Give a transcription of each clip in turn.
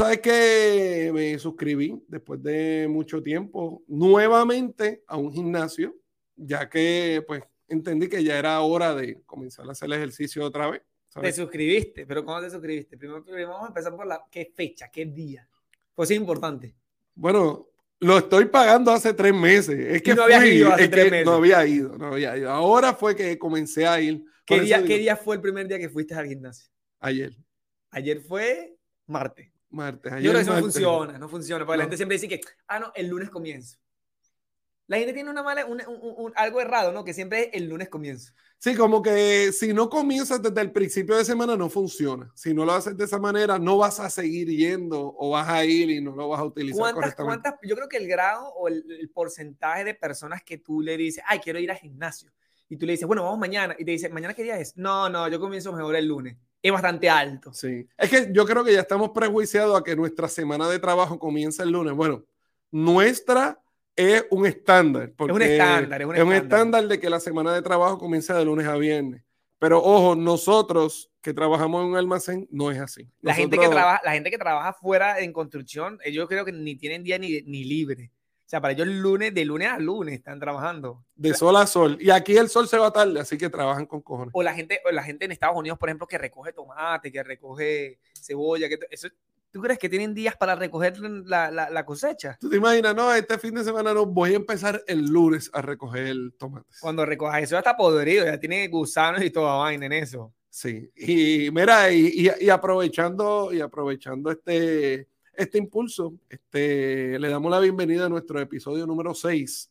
Sabes que me suscribí después de mucho tiempo nuevamente a un gimnasio, ya que pues entendí que ya era hora de comenzar a hacer el ejercicio otra vez. Te suscribiste, pero ¿cómo te suscribiste? Primero, vamos a empezar por la qué fecha, qué día. Pues es importante. Bueno, lo estoy pagando hace tres meses. Es que no había ido hace tres meses. no había ido, no había ido. Ahora fue que comencé a ir. ¿Qué día, ¿Qué día fue el primer día que fuiste al gimnasio? Ayer. Ayer fue martes. Martes. Ayer Yo creo que eso no funciona, no funciona. Porque la gente siempre dice que, ah, no, el lunes comienzo. La gente tiene una mala, un, un, algo errado, ¿no? Que siempre es el lunes comienzo. Sí, como que si no comienzas desde el principio de semana no funciona. Si no lo haces de esa manera, no vas a seguir yendo o vas a ir y no lo vas a utilizar ¿Cuántas, correctamente. ¿cuántas, yo creo que el grado o el, el, porcentaje de personas que tú le dices, ay, quiero ir al gimnasio. Y tú le dices, bueno, vamos mañana. Y te dice, ¿mañana qué día es? No, no, yo comienzo mejor el lunes. Es bastante alto. Sí. Es que yo creo que ya estamos prejuiciados a que nuestra semana de trabajo comienza el lunes. Bueno, nuestra es un estándar. Es un estándar, es un, es un estándar de que la semana de trabajo comienza de lunes a viernes. Pero ojo, nosotros que trabajamos en un almacén no es así. La, gente, que trabaja, la gente que trabaja fuera en construcción, yo creo que ni tienen día ni, ni libre. O sea, para ellos lunes, de lunes a lunes están trabajando. De sol a sol. Y aquí el sol se va tarde, así que trabajan con cojones. O la gente, o la gente en Estados Unidos, por ejemplo, que recoge tomate, que recoge cebolla, que eso, ¿Tú crees que tienen días para recoger la, la, la, cosecha? ¿Tú te imaginas? No, este fin de semana no, voy a empezar el lunes a recoger tomates. Cuando recojas eso ya está podrido, ya tiene gusanos y toda vaina en eso. Sí, y mira, y, y, y aprovechando, y aprovechando este, este impulso, este, le damos la bienvenida a nuestro episodio número 6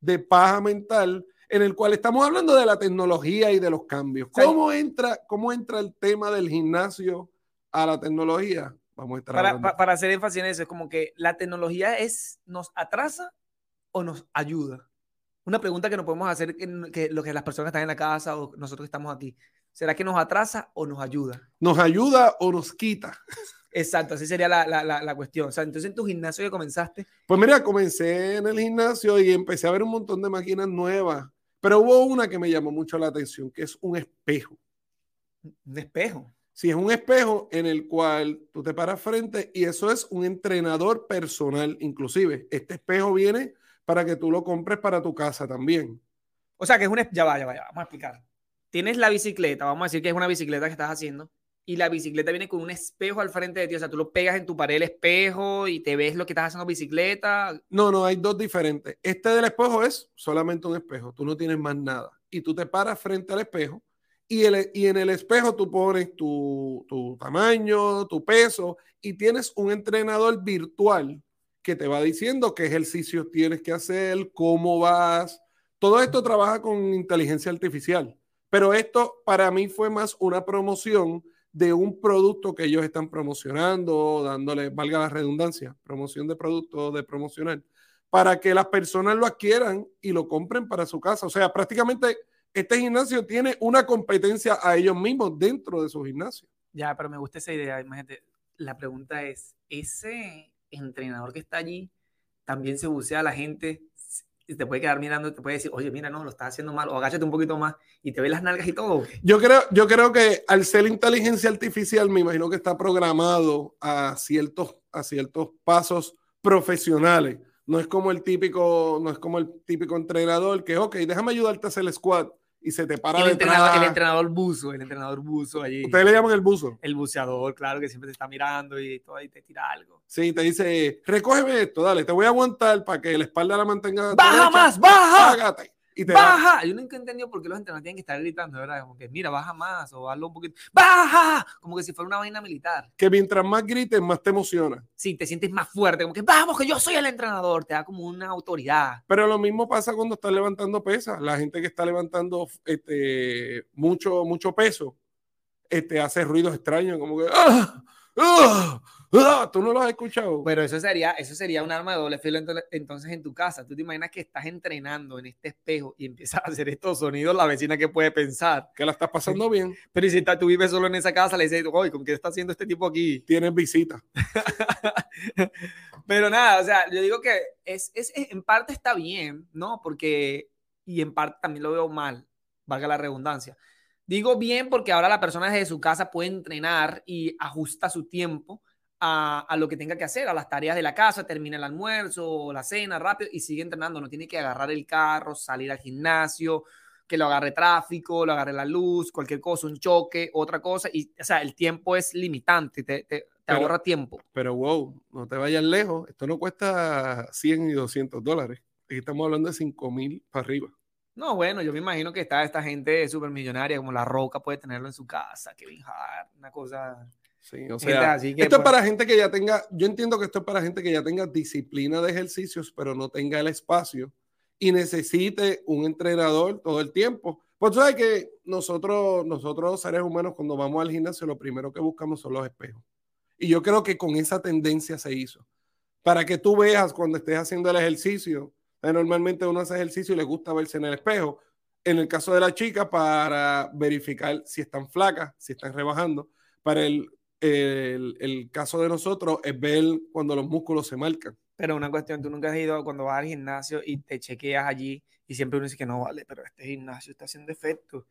de Paja Mental, en el cual estamos hablando de la tecnología y de los cambios. ¿Cómo entra, cómo entra el tema del gimnasio a la tecnología? Vamos a estar para, hacer énfasis en eso, es como que la tecnología es, nos atrasa o nos ayuda. Una pregunta que nos podemos hacer que, que lo que las personas que están en la casa o nosotros que estamos aquí. ¿Será que nos atrasa o nos ayuda? Nos ayuda o nos quita. Exacto, así sería la, la, la, la, cuestión. O sea, entonces en tu gimnasio que comenzaste. Pues mira, comencé en el gimnasio y empecé a ver un montón de máquinas nuevas, pero hubo una que me llamó mucho la atención, que es un espejo. Un espejo. Si es un espejo en el cual tú te paras frente y eso es un entrenador personal, inclusive. Este espejo viene para que tú lo compres para tu casa también. O sea, que es un... Ya va, ya va, ya va. Vamos a explicar. Tienes la bicicleta, vamos a decir que es una bicicleta que estás haciendo, y la bicicleta viene con un espejo al frente de ti. O sea, tú lo pegas en tu pared el espejo y te ves lo que estás haciendo bicicleta. No, no, hay dos diferentes. Este del espejo es solamente un espejo. Tú no tienes más nada. Y tú te paras frente al espejo y, el, y, en el espejo tú pones tu, tu, tamaño, tu peso y tienes un entrenador virtual que te va diciendo qué ejercicios tienes que hacer, cómo vas. Todo esto trabaja con inteligencia artificial, pero esto para mí fue más una promoción de un producto que ellos están promocionando, dándole, valga la redundancia, promoción de producto, de promocionar, para que las personas lo adquieran y lo compren para su casa. O sea, prácticamente este gimnasio tiene una competencia a ellos mismos dentro de su gimnasio. Ya, pero me gusta esa idea. Imagínate, la pregunta es, ¿ese entrenador que está allí también se bucea a la gente? Te puede quedar mirando, te puede decir, oye, mira, no, lo estás haciendo mal, o agáchate un poquito más y te ve las nalgas y todo. Yo creo, yo creo que al ser inteligencia artificial, me imagino que está programado a ciertos, a ciertos pasos profesionales. No es como el típico, no es como el típico entrenador que, ok, déjame ayudarte a hacer el squat y se te para el detrás. entrenador, el entrenador buzo, el entrenador buzo allí. Ustedes le llaman el buzo. El buceador, claro, que siempre te está mirando y todo ahí te tira algo. Sí, te dice, recógeme esto, dale, te voy a aguantar para que la espalda la mantenga. ¡Baja derecha, más, baja! Págate. Y te ¡Baja! Da. Yo nunca he entendido por qué los entrenadores tienen que estar gritando, ¿verdad? Como que, mira, baja más o hazlo un poquito. ¡Baja! Como que si fuera una vaina militar. Que mientras más grites, más te emociona. Sí, te sientes más fuerte. Como que, vamos, que yo soy el entrenador. Te da como una autoridad. Pero lo mismo pasa cuando estás levantando pesas. La gente que está levantando este, mucho, mucho peso este, hace ruidos extraños, como que. ¡Ah! ¡Ah! ¡Ah! Tú no lo has escuchado. Pero eso sería, eso sería un arma de doble filo entonces en tu casa. Tú te imaginas que estás entrenando en este espejo y empiezas a hacer estos sonidos, la vecina que puede pensar. Que la estás pasando bien. Pero si tú vives solo en esa casa, le dices, oye, ¿con qué está haciendo este tipo aquí? Tienes visita. Pero nada, o sea, yo digo que es, es, en parte está bien, ¿no? Porque, y en parte también lo veo mal, valga la redundancia. Digo bien porque ahora la persona desde su casa puede entrenar y ajusta su tiempo a, a, lo que tenga que hacer, a las tareas de la casa, termina el almuerzo, la cena, rápido, y sigue entrenando. No tiene que agarrar el carro, salir al gimnasio, que lo agarre tráfico, lo agarre la luz, cualquier cosa, un choque, otra cosa. Y, o sea, el tiempo es limitante, te, te, te Pero- ahorra tiempo. Pero wow, no te vayas lejos. Esto no cuesta 100 y 200 dólares. Aquí estamos hablando de 5 mil para arriba. No, bueno, yo me imagino que está esta gente súper millonaria, como La Roca puede tenerlo en su casa, Kevin Hart, una cosa. Sí, o Gente sea, así que, esto es pues, para gente que ya tenga, yo entiendo que esto es para gente que ya tenga disciplina de ejercicios, pero no tenga el espacio y necesite un entrenador todo el tiempo. Pues sabes que nosotros, nosotros seres humanos, cuando vamos al gimnasio, lo primero que buscamos son los espejos. Y yo creo que con esa tendencia se hizo. Para que tú veas cuando estés haciendo el ejercicio, eh, normalmente uno hace ejercicio y le gusta verse en el espejo. En el caso de la chica, para verificar si están flacas, si están rebajando. Para el, el, el caso de nosotros es ver cuando los músculos se marcan. Pero una cuestión, tú nunca has ido cuando vas al gimnasio y te chequeas allí y siempre uno dice que no vale, pero este gimnasio está haciendo efecto.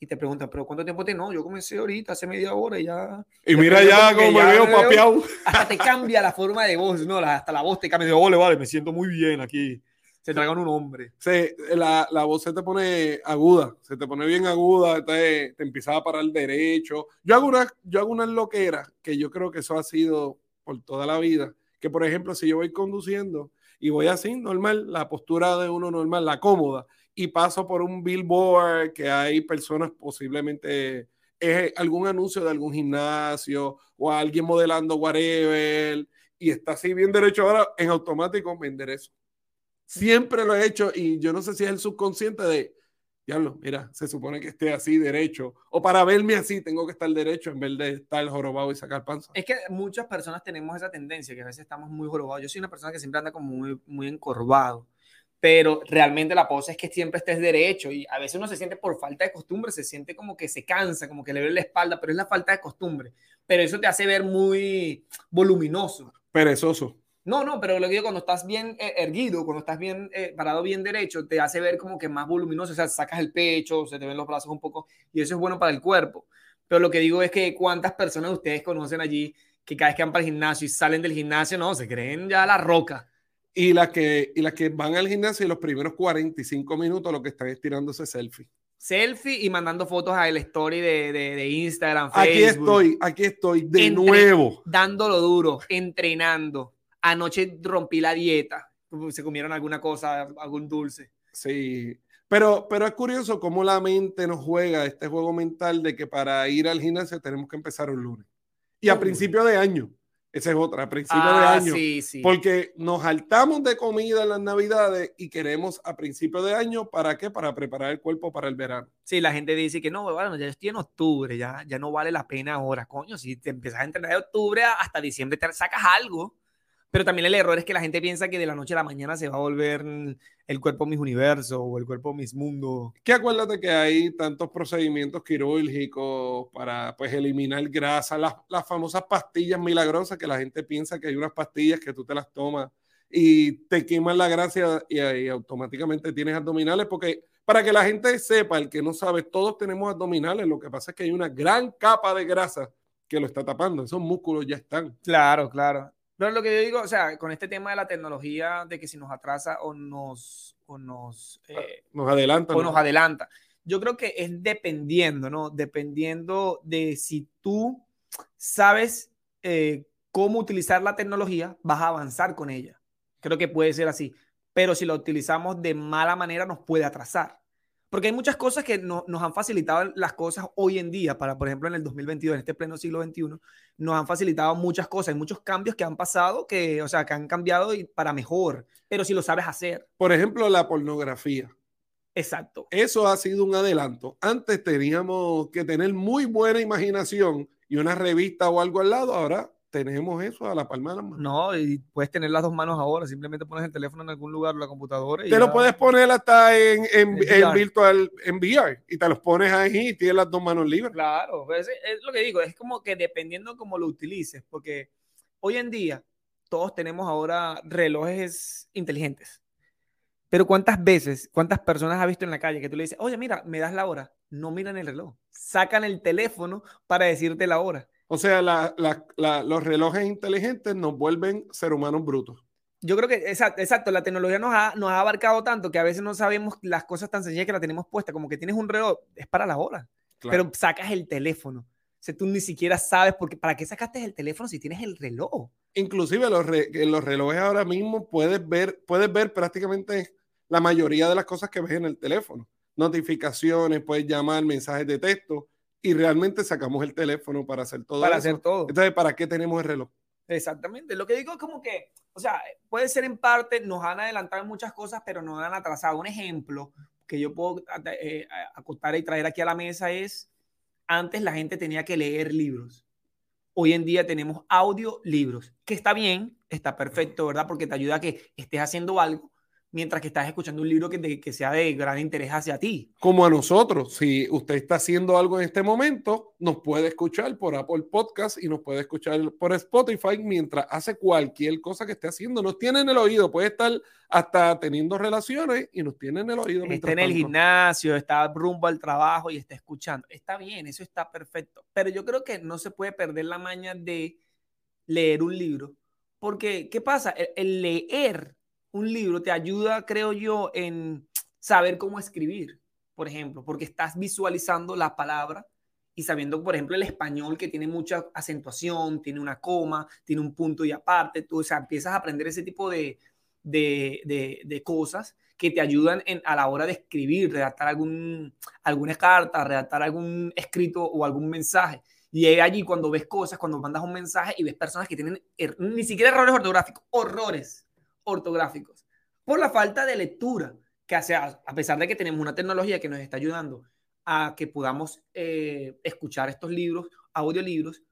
Y te preguntan, ¿pero cuánto tiempo tiene? No, yo comencé ahorita, hace media hora y ya. Y Te mira ya como me veo papeado. Hasta te cambia la forma de voz, ¿no? Hasta la voz te cambia. Digo, vale, vale, me siento muy bien aquí. Se tragan un hombre. Se, la, la voz se te pone aguda, se te pone bien aguda, te, te empieza a parar derecho. Yo hago, una, yo hago unas loqueras que yo creo que eso ha sido por toda la vida. Que por ejemplo, si yo voy conduciendo y voy así, normal, la postura de uno normal, la cómoda, y paso por un billboard que hay personas posiblemente, es algún anuncio de algún gimnasio o alguien modelando whatever, y está así bien derecho ahora, en automático me enderezo. Siempre lo he hecho y yo no sé si es el subconsciente de, diablo, mira, se supone que esté así derecho. O para verme así tengo que estar derecho en vez de estar jorobado y sacar panza. Es que muchas personas tenemos esa tendencia, que a veces estamos muy jorobados. Yo soy una persona que siempre anda como muy, muy encorvado, pero realmente la pose es que siempre estés derecho y a veces uno se siente por falta de costumbre, se siente como que se cansa, como que le duele la espalda, pero es la falta de costumbre. Pero eso te hace ver muy voluminoso. Perezoso. No, no, pero lo que digo, cuando estás bien eh, erguido, cuando estás bien eh, parado bien derecho, te hace ver como que más voluminoso, o sea, sacas el pecho, se te ven los brazos un poco, y eso es bueno para el cuerpo. Pero lo que digo es que cuántas personas ustedes conocen allí que cada vez que van para el gimnasio y salen del gimnasio, no, se creen ya la roca. Y las que, y las que van al gimnasio y los primeros 45 minutos lo que están es tirándose selfie. Selfie y mandando fotos a el story de, de, de Instagram, Aquí estoy, aquí estoy de Entre- nuevo. dándolo duro, entrenando. Anoche rompí la dieta. Se comieron alguna cosa, algún dulce. Sí, pero, pero es curioso cómo la mente nos juega este juego mental de que para ir al gimnasio tenemos que empezar un lunes. Y a principio de año, esa es otra, a principio de Ah, año. sí, sí. Porque nos saltamos de comida en las navidades y queremos a principio de año, ¿para qué? Para preparar el cuerpo para el verano. Sí, la gente dice que no, bueno, ya estoy en octubre, ya, ya no vale la pena ahora, coño, si te empiezas a entrenar de octubre hasta diciembre te sacas algo. Pero también el error es que la gente piensa que de la noche a la mañana se va a volver mm, el cuerpo Mis Universo o el cuerpo Mis Mundo. Que acuérdate que hay tantos procedimientos quirúrgicos para pues eliminar grasa, las, las famosas pastillas milagrosas que la gente piensa que hay unas pastillas que tú te las tomas y te queman la grasa y, y automáticamente tienes abdominales porque para que la gente sepa, el que no sabe, todos tenemos abdominales, lo que pasa es que hay una gran capa de grasa que lo está tapando, esos músculos ya están. Claro, claro. Pero lo que yo digo, o sea, con este tema de la tecnología, de que si nos atrasa o nos, o nos, eh, Nos adelantan. o ¿no? nos adelanta. Yo creo que es dependiendo, ¿no? Dependiendo de si tú sabes eh, cómo utilizar la tecnología, vas a avanzar con ella. Creo que puede ser así. Pero si la utilizamos de mala manera, nos puede atrasar. Porque hay muchas cosas que no- nos han facilitado las cosas hoy en día, para, por ejemplo, en el 2022, en este pleno siglo XXI, nos han facilitado muchas cosas, hay muchos cambios que han pasado, que, o sea, que han cambiado y para mejor, pero si lo sabes hacer. Por ejemplo, la pornografía. Exacto. Eso ha sido un adelanto. Antes teníamos que tener muy buena imaginación y una revista o algo al lado. Ahora tenemos eso a la palma de la mano. No, y puedes tener las dos manos ahora, simplemente pones el teléfono en algún lugar, la computadora y Te lo ya. puedes poner hasta en, en, En en virtual, en VR, y te los pones ahí y tienes las dos manos libres. Claro, pues, es, es lo que digo, es como que dependiendo cómo lo utilices, porque hoy en día todos tenemos ahora relojes inteligentes. Pero ¿cuántas veces, cuántas personas has visto en la calle que tú le dices, oye, mira, me das la hora? No miran el reloj, sacan el teléfono para decirte la hora. O sea, la, la, la, los relojes inteligentes nos vuelven ser humanos brutos. Yo creo que, exacto, exacto la tecnología nos ha, nos ha abarcado tanto que a veces no sabemos las cosas tan sencillas que la tenemos puesta, como que tienes un reloj, es para la hora, claro. pero sacas el teléfono. O sea, tú ni siquiera sabes porque, para qué sacaste el teléfono si tienes el reloj. Inclusive los, re, los relojes ahora mismo puedes ver, puedes ver prácticamente la mayoría de las cosas que ves en el teléfono. Notificaciones, puedes llamar, mensajes de texto y realmente sacamos el teléfono para hacer todo para hacer todo. Entonces, ¿para qué tenemos el reloj? Exactamente. Lo que digo es como que, o sea, puede ser en parte, nos han adelantado muchas cosas, pero nos han atrasado. Un ejemplo que yo puedo eh, acostar y traer aquí a la mesa es, antes la gente tenía que leer libros. Hoy en día tenemos audiolibros, que está bien, está perfecto, ¿verdad? Porque te ayuda a que estés haciendo algo, mientras que estás escuchando un libro que, que, sea de gran interés hacia ti. Como a nosotros, si usted está haciendo algo en este momento, nos puede escuchar por Apple Podcast y nos puede escuchar por Spotify mientras hace cualquier cosa que esté haciendo. Nos tiene en el oído, puede estar hasta teniendo relaciones y nos tiene en el oído. Está en el gimnasio, está rumbo al trabajo y está escuchando. Está bien, eso está perfecto. Pero yo creo que no se puede perder la maña de leer un libro. Porque, ¿qué pasa? el, el leer un libro te ayuda, creo yo, en saber cómo escribir, por ejemplo, porque estás visualizando la palabra y sabiendo, por ejemplo, el español que tiene mucha acentuación, tiene una coma, tiene un punto y aparte, tú o sea, empiezas a aprender ese tipo de, de, de, cosas que te ayudan a la hora de escribir, redactar algún, alguna carta, redactar algún escrito o algún mensaje. Y allí cuando ves cosas, cuando mandas un mensaje y ves personas que tienen er, ni siquiera errores ortográficos, horrores ortográficos, por la falta de lectura, que hace, a pesar de que tenemos una tecnología que nos está ayudando a que podamos eh, escuchar estos libros, audiolibros,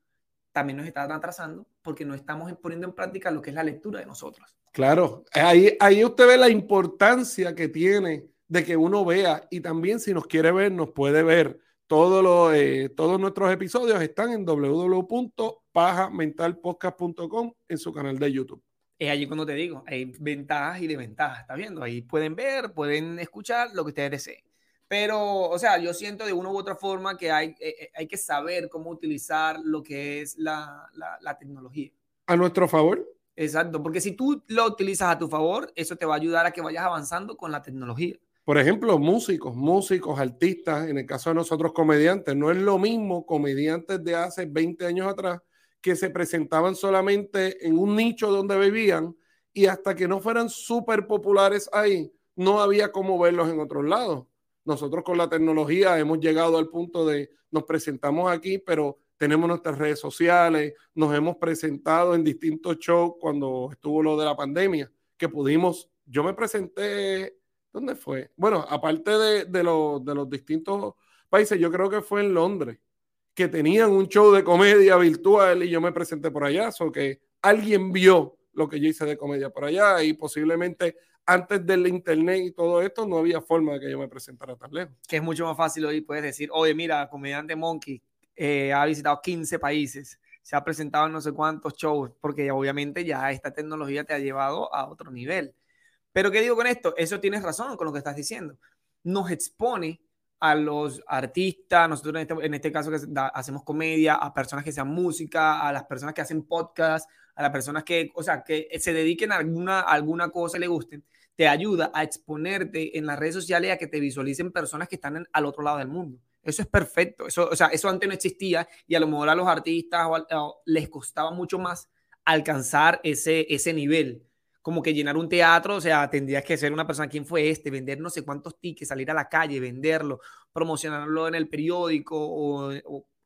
también nos están atrasando porque no estamos poniendo en práctica lo que es la lectura de nosotros. Claro, ahí, ahí usted ve la importancia que tiene de que uno vea y también si nos quiere ver, nos puede ver. Todo lo, eh, todos nuestros episodios están en www.pajamentalpodcast.com en su canal de YouTube es allí cuando te digo, hay ventajas y desventajas, ¿está viendo? Ahí pueden ver, pueden escuchar lo que ustedes deseen. Pero, o sea, yo siento de una u otra forma que hay, eh, eh, hay que saber cómo utilizar lo que es la, la, la, tecnología. A nuestro favor. Exacto, porque si tú lo utilizas a tu favor, eso te va a ayudar a que vayas avanzando con la tecnología. Por ejemplo, músicos, músicos, artistas, en el caso de nosotros comediantes, no es lo mismo comediantes de hace 20 años atrás que se presentaban solamente en un nicho donde vivían y hasta que no fueran súper populares ahí, no había cómo verlos en otros lados. Nosotros con la tecnología hemos llegado al punto de nos presentamos aquí, pero tenemos nuestras redes sociales, nos hemos presentado en distintos shows cuando estuvo lo de la pandemia, que pudimos, yo me presenté, ¿dónde fue? Bueno, aparte de, de, lo, de los distintos países, yo creo que fue en Londres que tenían un show de comedia virtual y yo me presenté por allá, o que alguien vio lo que yo hice de comedia por allá y posiblemente antes del internet y todo esto no había forma de que yo me presentara tan lejos. Que es mucho más fácil hoy, puedes decir, oye, mira, comediante Monkey eh, ha visitado 15 países, se ha presentado en no sé cuántos shows, porque obviamente ya esta tecnología te ha llevado a otro nivel. Pero ¿qué digo con esto? Eso tienes razón con lo que estás diciendo. Nos expone a los artistas, nosotros en este, en este caso que hacemos comedia, a personas que sean música, a las personas que hacen podcast, a las personas que, o sea, que se dediquen a alguna, alguna cosa y le gusten, te ayuda a exponerte en las redes sociales a que te visualicen personas que están al otro lado del mundo. Eso es perfecto. Eso, o sea, eso antes no existía y a lo mejor a los artistas les costaba mucho más alcanzar ese, ese nivel como que llenar un teatro, o sea, tendrías que ser una persona, ¿quién fue este? Vender no sé cuántos tickets, salir a la calle, venderlo, promocionarlo en el periódico o,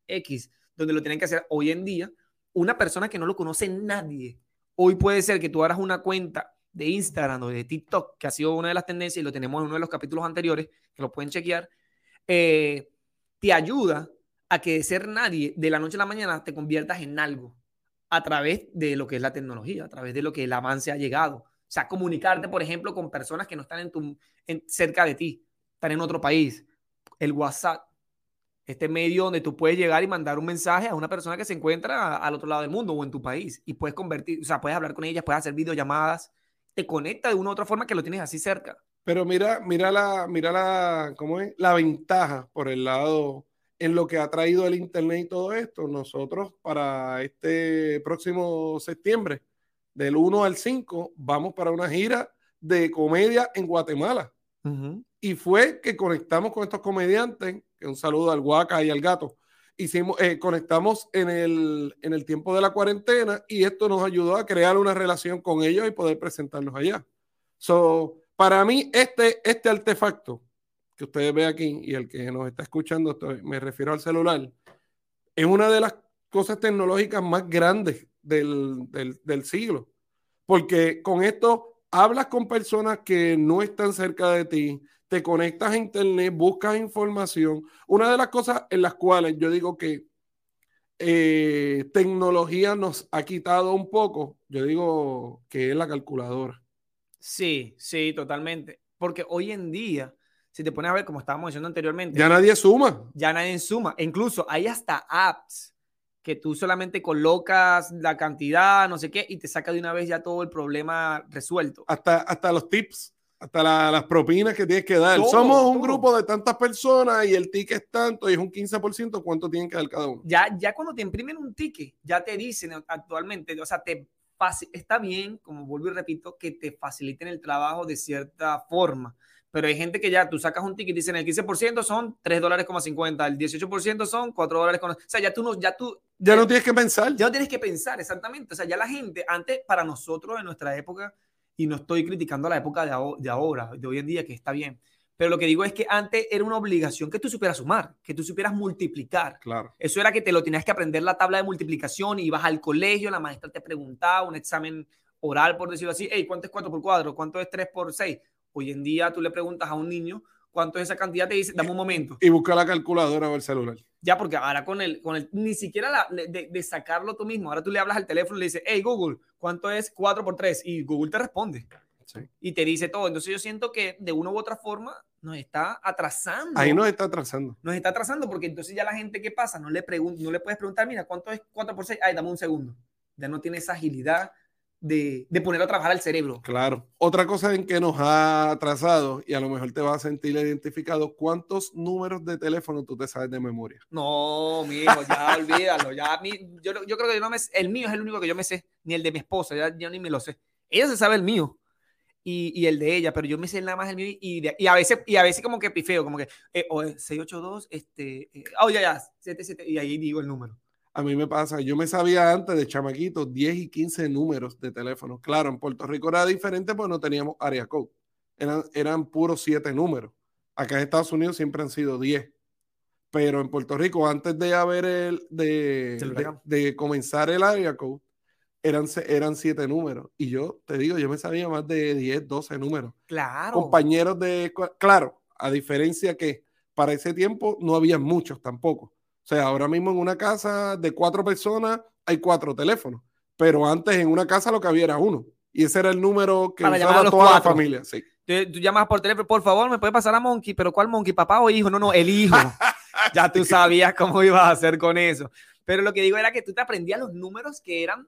X, donde lo tienen que hacer hoy en día. Una persona que no lo conoce nadie. Hoy puede ser que tú hagas una cuenta de Instagram o de TikTok, que ha sido una de las tendencias y lo tenemos en uno de los capítulos anteriores, que lo pueden chequear, eh, te ayuda a que de ser nadie de la noche a la mañana te conviertas en algo a través de lo que es la tecnología, a través de lo que el avance ha llegado. O sea, comunicarte, por ejemplo, con personas que no están en tu, en, cerca de ti, están en otro país. El WhatsApp, este medio donde tú puedes llegar y mandar un mensaje a una persona que se encuentra al otro lado del mundo o en tu país y puedes convertir, o sea, puedes hablar con ellas, puedes hacer videollamadas, te conecta de una u otra forma que lo tienes así cerca. Pero mira, mira la, mira la, ¿cómo es? La ventaja por el lado en lo que ha traído el Internet y todo esto, nosotros para este próximo septiembre, del 1 al 5, vamos para una gira de comedia en Guatemala. Y fue que conectamos con estos comediantes, que un saludo al Guaca y al gato. Hicimos, eh, conectamos en el, en el tiempo de la cuarentena y esto nos ayudó a crear una relación con ellos y poder presentarnos allá. So, para mí, este, este artefacto que ustedes ven aquí y el que nos está escuchando, me refiero al celular, es una de las cosas tecnológicas más grandes del, del, siglo. Porque con esto hablas con personas que no están cerca de ti, te conectas a internet, buscas información. Una de las cosas en las cuales yo digo que eh, tecnología nos ha quitado un poco, yo digo que es la calculadora. Sí, sí, totalmente. Porque hoy en día, si te pones a ver, como estábamos diciendo anteriormente, ya nadie suma. Ya nadie suma. incluso hay hasta apps que tú solamente colocas la cantidad, no sé qué, y te saca de una vez ya todo el problema resuelto. Hasta, hasta los tips, hasta las propinas que tienes que dar. Somos un grupo de tantas personas y el ticket es tanto y es un 15%, ¿cuánto tienen que dar cada uno? Ya, ya cuando te imprimen un ticket, ya te dicen actualmente, o sea, te está bien, como vuelvo y repito, que te faciliten el trabajo de cierta forma pero hay gente que ya tú sacas un ticket y dicen el 15% son 3 dólares, 50, el 18% son 4 dólares. O sea, ya tú no, ya tú. Ya no tienes que pensar. Ya no tienes que pensar, exactamente. O sea, ya la gente, antes, para nosotros en nuestra época, y no estoy criticando la época de, ahora, de hoy en día, que está bien, pero lo que digo es que antes era una obligación que tú supieras sumar, que tú supieras multiplicar. Claro. Eso era que te lo tenías que aprender la tabla de multiplicación, y ibas al colegio, la maestra te preguntaba, un examen oral, por decirlo así, hey, ¿cuánto es 4 por 4? ¿Cuánto es 3 por 6? Hoy en día tú le preguntas a un niño cuánto es esa cantidad, te dice, dame un momento. Y busca la calculadora o el celular. Ya, porque ahora con el, con el ni siquiera la, de, sacarlo tú mismo, ahora tú le hablas al teléfono y le dices, hey Google, ¿cuánto es 4 por 3? Y Google te responde. Y te dice todo. Entonces yo siento que de una u otra forma nos está atrasando. Ahí nos está atrasando. Nos está atrasando porque entonces ya la gente, ¿qué pasa? No le, no le puedes preguntar, mira, ¿cuánto es 4 por 6? Ay, dame un segundo. Ya no tiene esa agilidad de, de, poner a trabajar el cerebro. Claro. Otra cosa en que nos ha atrasado, y a lo mejor te vas a sentir identificado, ¿cuántos números de teléfono tú te sabes de memoria? No, mijo, ya olvídalo. Ya, yo, yo, creo que yo no me, el mío es el único que yo me sé, ni el de mi esposa, ya, yo ni me lo sé. Ella se sabe el mío. Y, y, el de ella, pero yo me sé nada más el mío y, y, a veces y a veces como que pifeo, como que eh, o 682 este eh, oh ya ya 77 y ahí digo el número. A mí me pasa, yo me sabía antes de chamaquito 10 y 15 números de teléfono. Claro, en Puerto Rico era diferente porque no teníamos área code. Eran, eran puros 7 números. Acá en Estados Unidos siempre han sido 10. Pero en Puerto Rico, antes de haber el, de, de, comenzar el área code, eran, eran 7 números. Y yo te digo, yo me sabía más de 10, 12 números. Claro. Compañeros de. Claro, a diferencia que para ese tiempo no había muchos tampoco. O sea, ahora mismo en una casa de cuatro personas hay cuatro teléfonos, pero antes en una casa lo que había era uno. Y ese era el número que Para usaba toda la familia. Sí. Tú, llamas por teléfono, por favor, me puede pasar a Monkey, pero ¿cuál Monkey? ¿Papá o hijo? No, no, el hijo. ya tú sabías cómo ibas a hacer con eso. Pero lo que digo era que tú te aprendías los números que eran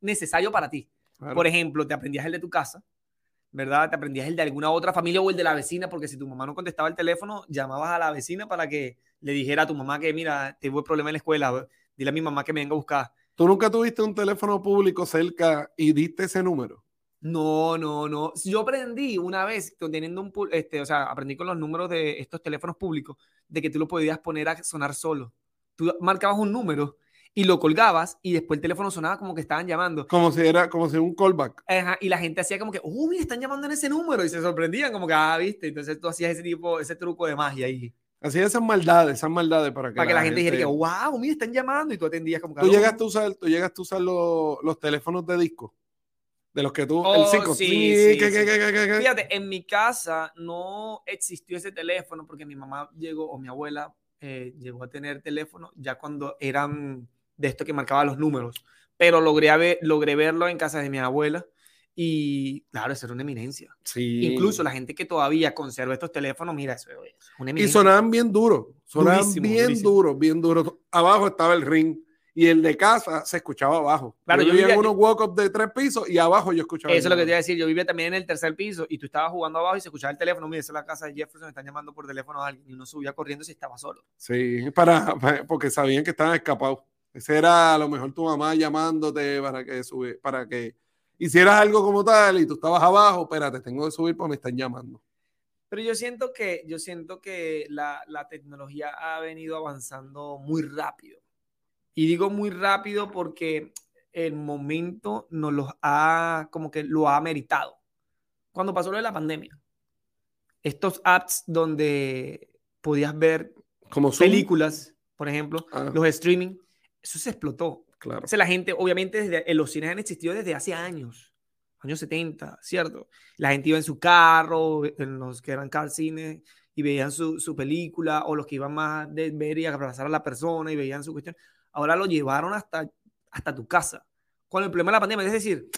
necesarios para ti. Por ejemplo, te aprendías el de tu casa, ¿verdad? Te aprendías el de alguna otra familia o el de la vecina, porque si tu mamá no contestaba el teléfono, llamabas a la vecina para que le dijera a tu mamá que, mira, tuve problema en la escuela, dile a mi mamá que me venga a buscar. ¿Tú nunca tuviste un teléfono público cerca y diste ese número? No, no, no. Yo aprendí una vez teniendo un, este, o sea, aprendí con los números de estos teléfonos públicos de que tú lo podías poner a sonar solo. Tú marcabas un número y lo colgabas y después el teléfono sonaba como que estaban llamando. Como si era como si un callback. Ajá, y la gente hacía como que, oh, mira, están llamando en ese número y se sorprendían como que, ah, viste. Entonces tú hacías ese tipo, ese truco de magia ahí. Así esas maldades, esas maldades para que, para que la, gente, dijera que, wow, mira, están llamando y tú atendías como que. Tú llegaste a usar, tú llegaste a usar los, los teléfonos de disco. De los que tú, el 5. Oh, sí, sí, Fíjate, en mi casa no existió ese teléfono porque mi mamá llegó, o mi abuela eh, llegó a tener teléfono ya cuando eran de esto que marcaba los números. Pero logré, logré verlo en casa de mi abuela y claro, eso era una eminencia. Sí. Incluso la gente que todavía conserva estos teléfonos, mira, eso es una eminencia. Y sonaban bien duros, sonaban bien duros, bien duros. Abajo estaba el ring y el de casa se escuchaba abajo. Claro, yo yo vivía en unos walk-up de tres pisos y abajo yo escuchaba. Eso es lo que te iba a decir. Yo vivía también en el tercer piso y tú estabas jugando abajo y se escuchaba el teléfono. Mira, esa es la casa de Jefferson, están llamando por teléfono a alguien y uno subía corriendo si estaba solo. Sí, para, para- porque sabían que estaban escapados. Ese era a lo mejor tu mamá llamándote para que sube, para que hicieras algo como tal y tú estabas abajo, espérate, tengo que subir porque me están llamando. Pero yo siento que, yo siento que la, la tecnología ha venido avanzando muy rápido. Y digo muy rápido porque el momento nos los ha, como que lo ha meritado. Cuando pasó lo de la pandemia, estos apps donde podías ver Como películas, por ejemplo, Ah, los streaming, eso se explotó. claro. Entonces, la gente, obviamente, desde, en los cines han existido desde hace años, años 70, ¿cierto? La gente iba en su carro, en los que eran car cines, y veían su, su película, o los que iban más de ver y abrazar a la persona y veían su cuestión. Ahora lo llevaron hasta, hasta tu casa, con el problema de la pandemia. Es decir,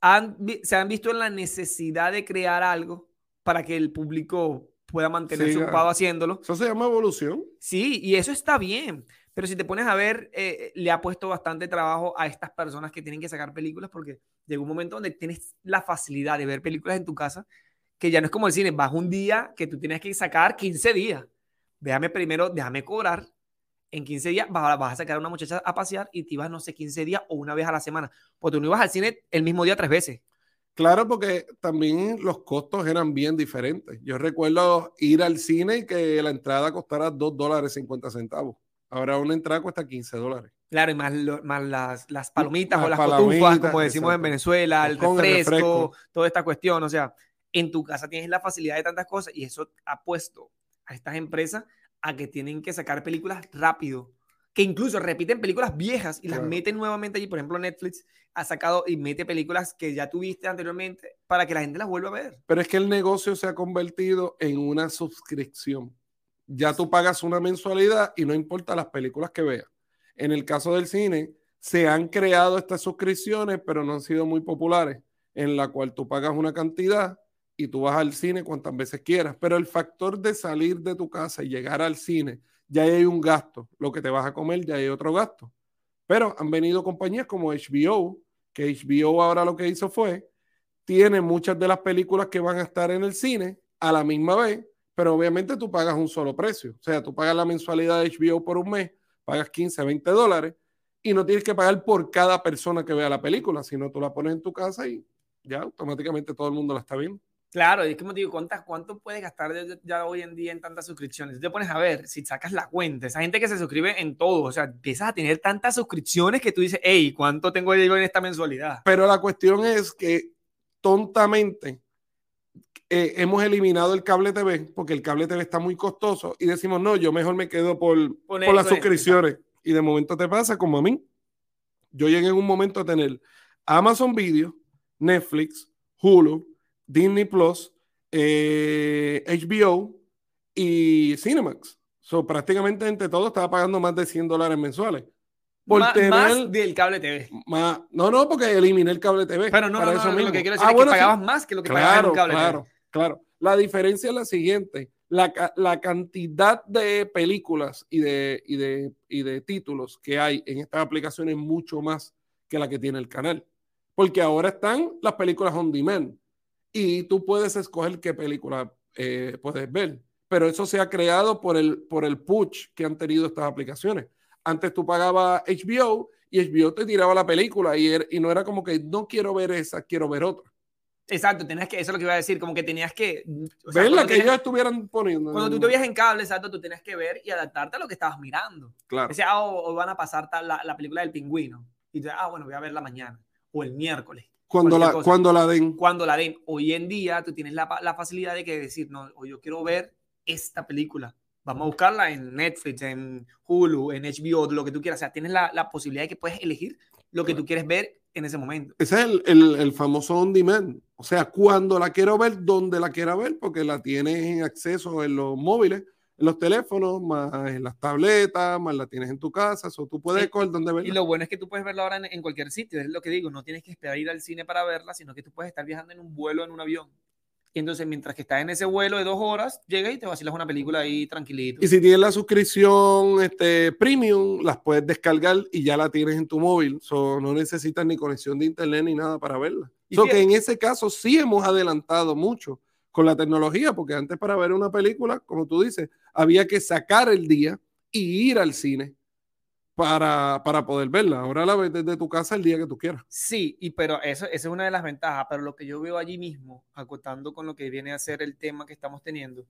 han se han visto en la necesidad de crear algo para que el público pueda mantenerse Siga. ocupado haciéndolo. Eso se llama evolución. Sí, y eso está bien. Pero si te pones a ver, eh, le ha puesto bastante trabajo a estas personas que tienen que sacar películas porque llegó un momento donde tienes la facilidad de ver películas en tu casa, que ya no es como el cine, vas un día que tú tienes que sacar 15 días. Déjame primero, déjame cobrar. En 15 días vas a, vas a sacar a una muchacha a pasear y te ibas, no sé, 15 días o una vez a la semana. Porque tú no ibas al cine el mismo día tres veces. Claro, porque también los costos eran bien diferentes. Yo recuerdo ir al cine y que la entrada costara 2 dólares 50 centavos. Ahora una entrada cuesta 15 dólares. Claro, y más, lo- más las, las palomitas Las o las palomitas, cotufas, como decimos en exacto. Venezuela, el Con el refresco, refresco. toda esta cuestión. O sea, en tu casa tienes la facilidad de tantas cosas y eso ha puesto a estas empresas a que tienen que sacar películas rápido, que incluso repiten películas viejas y las Claro. meten nuevamente allí. Por ejemplo, Netflix ha sacado y mete películas que ya tuviste anteriormente para que la gente las vuelva a ver. Pero es que el negocio se ha convertido en una suscripción. Ya tú pagas una mensualidad y no importa las películas que veas. En el caso del cine, se han creado estas suscripciones, pero no han sido muy populares, en la cual tú pagas una cantidad y tú vas al cine cuantas veces quieras. Pero el factor de salir de tu casa y llegar al cine, ya hay un gasto. Lo que te vas a comer, ya hay otro gasto. Pero han venido compañías como HBO, que HBO ahora lo que hizo fue tiene muchas de las películas que van a estar en el cine a la misma vez, pero obviamente tú pagas un solo precio. O sea, tú pagas la mensualidad de HBO por un mes, pagas 15, 20 dólares y no tienes que pagar por cada persona que vea la película, sino tú la pones en tu casa y ya automáticamente todo el mundo la está viendo. Claro, y es como te digo, ¿cuántas, ¿cuánto puedes gastar ya- hoy en día en tantas suscripciones? Te pones a ver, si sacas la cuenta, esa gente que se suscribe en todo, o sea, empiezas a tener tantas suscripciones que tú dices, hey, ¿cuánto tengo yo en esta mensualidad? Pero la cuestión es que tontamente eh, hemos eliminado el cable TV porque el cable TV está muy costoso y decimos, no, yo mejor me quedo por, Por por las eso, suscripciones. Y de momento te pasa como a mí. Yo llegué en un momento a tener Amazon Video, Netflix, Hulu, Disney Plus, eh, HBO y Cinemax. So, prácticamente entre todos estaba pagando más de 100 dólares mensuales. Por Má- tener Más del cable TV. más- no, no, porque eliminé el cable TV. Pero no, para no, eso no, lo mismo. que quiero decir Ah, es bueno, que sí. pagabas más que lo que pagabas en Claro, cable claro, TV. claro. La diferencia es la siguiente. La, la cantidad de películas y de, y, de, y de títulos que hay en estas aplicaciones es mucho más que la que tiene el canal. Porque ahora están las películas on demand y tú puedes escoger qué película eh, puedes ver. Pero eso se ha creado por el, por el push que han tenido estas aplicaciones. Antes tú pagabas HBO y HBO te tiraba la película y, er- y no era como que no quiero ver esa, quiero ver otra. Exacto, tenías que, eso es lo que iba a decir, como que tenías que... o sea, ver la que tenías- ellos estuvieran poniendo. Cuando tú te veías en cable, exacto, tú tenías que ver y adaptarte a lo que estabas mirando. Claro. Decía, ah, o, o van a pasar tal- la, la película del pingüino. Y tú, ah, bueno, voy a verla mañana. O el miércoles. Cuando la, cosa. cuando la den. Cuando la den. Hoy en día tú tienes la, facilidad de que decir, no, o yo quiero ver esta película. Vamos a buscarla en Netflix, en Hulu, en HBO, lo que tú quieras. O sea, tienes la, la posibilidad de que puedes elegir lo que tú quieres ver en ese momento. Ese es el, el- el famoso on demand. O sea, cuando la quiero ver, donde la quiera ver, porque la tienes en acceso en los móviles, en los teléfonos, más en las tabletas, más la tienes en tu casa. O tú puedes Sí. escoger dónde verla. Y lo bueno es que tú puedes verla ahora en, en cualquier sitio, es lo que digo, no tienes que esperar ir al cine para verla, sino que tú puedes estar viajando en un vuelo, en un avión. Y entonces, mientras que estás en ese vuelo de dos horas, llegas y te vacilas una película ahí tranquilito. Y si tienes la suscripción este, premium, las puedes descargar y ya la tienes en tu móvil. So, no necesitas ni conexión de internet ni nada para verla. So, que en ese caso sí hemos adelantado mucho con la tecnología, porque antes para ver una película, como tú dices, había que sacar el día y ir al cine para, para poder verla. Ahora la ves desde tu casa el día que tú quieras. Sí, y pero eso, esa es una de las ventajas, pero lo que yo veo allí mismo, acotando con lo que viene a ser el tema que estamos teniendo,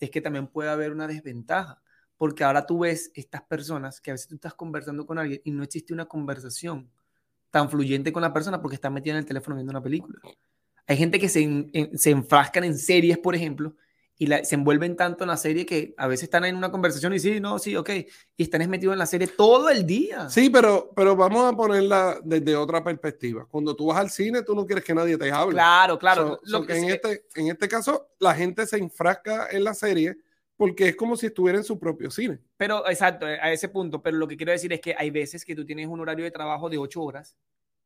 es que también puede haber una desventaja, porque ahora tú ves estas personas que a veces tú estás conversando con alguien y no existe una conversación tan fluyente con la persona porque está metida en el teléfono viendo una película. Hay gente que se, se enfrascan en series, por ejemplo, y la- se envuelven tanto en la serie que a veces están en una conversación y sí, no, sí, ok, y están es metidos en la serie todo el día. Sí, pero, pero vamos a ponerla desde otra perspectiva. Cuando tú vas al cine, tú no quieres que nadie te hable. Claro, claro. So- Lo so que que en, este, en este caso, la gente se enfrasca en la serie porque es como si estuviera en su propio cine. Pero, exacto, a ese punto. Pero lo que quiero decir es que hay veces que tú tienes un horario de trabajo de ocho horas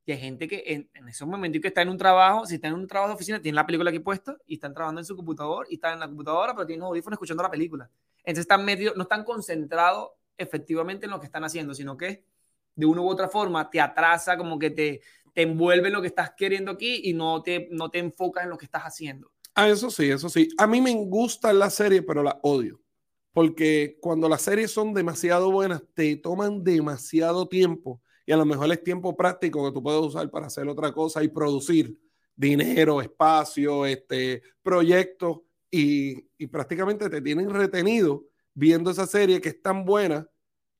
y hay gente que en, en esos momentos que está en un trabajo, si está en un trabajo de oficina, tiene la película aquí puesta y están trabajando en su computador y están en la computadora, pero tienen audífonos escuchando la película. Entonces están metidos, no están concentrados efectivamente en lo que están haciendo, sino que de una u otra forma te atrasa, como que te, te envuelve en lo que estás queriendo aquí y no te, no te enfocas en lo que estás haciendo. Ah, eso sí, eso sí. A mí me gustan las series, pero las odio. Porque cuando las series son demasiado buenas, te toman demasiado tiempo. Y a lo mejor es tiempo práctico que tú puedes usar para hacer otra cosa y producir dinero, espacio, este, proyectos. Y, y prácticamente te tienen retenido viendo esa serie que es tan buena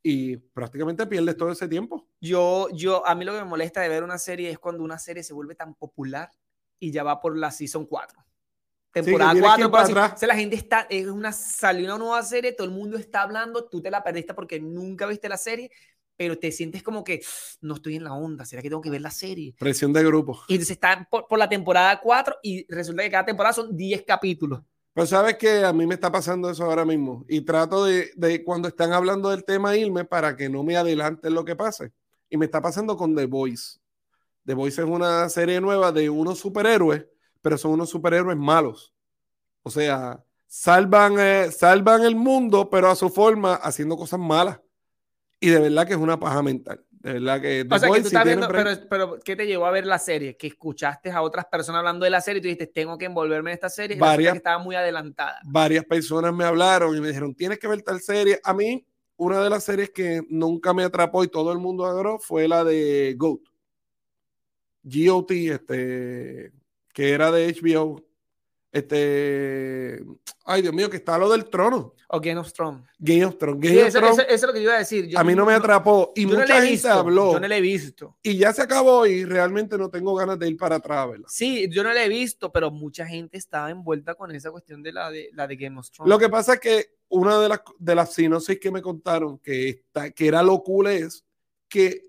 y prácticamente pierdes todo ese tiempo. Yo, yo, a mí lo que me molesta de ver una serie es cuando una serie se vuelve tan popular y ya va por la season 4. Temporada ir 4, para por así- atrás. o sea, la gente está, es una, salió una nueva serie, todo el mundo está hablando, tú te la perdiste porque nunca viste la serie, pero te sientes como que no estoy en la onda, ¿será que tengo que ver la serie? Presión de grupo. Y entonces está por, por la temporada 4 y resulta que cada temporada son 10 capítulos. Pero sabes que a mí me está pasando eso ahora mismo y trato de, de cuando están hablando del tema irme para que no me adelanten lo que pase. Y me está pasando con The Voice. The Voice es una serie nueva de unos superhéroes, pero son unos superhéroes malos. O sea, salvan, eh, salvan el mundo, pero a su forma, haciendo cosas malas. Y de verdad que es una paja mental. De verdad que The O sea, que Voice, tú si estás tienen viendo, break- pero, pero ¿qué te llevó a ver la serie? Que escuchaste a otras personas hablando de la serie y tú dijiste, tengo que envolverme en esta serie Varias- que estaba muy adelantada. varias personas me hablaron y me dijeron, tienes que ver tal serie. A mí, una de las series que nunca me atrapó y todo el mundo agarró fue la de GOAT. GOT, este, que era de HBO. Este, ay Dios mío, que está lo del trono. O Game of Thrones. Game of Thrones. Sí, Game of eso, Thrones, eso- eso es lo que yo iba a decir. Yo a mí no me atrapó y no mucha he gente visto, habló Yo no la he visto. y ya se acabó y realmente no tengo ganas de ir para atrás a verla. Sí, yo no la he visto, pero mucha gente estaba envuelta con esa cuestión de la de, la de Game of Thrones. Lo que pasa es que una de las, de las sinopsis que me contaron que, está, que era lo cool es que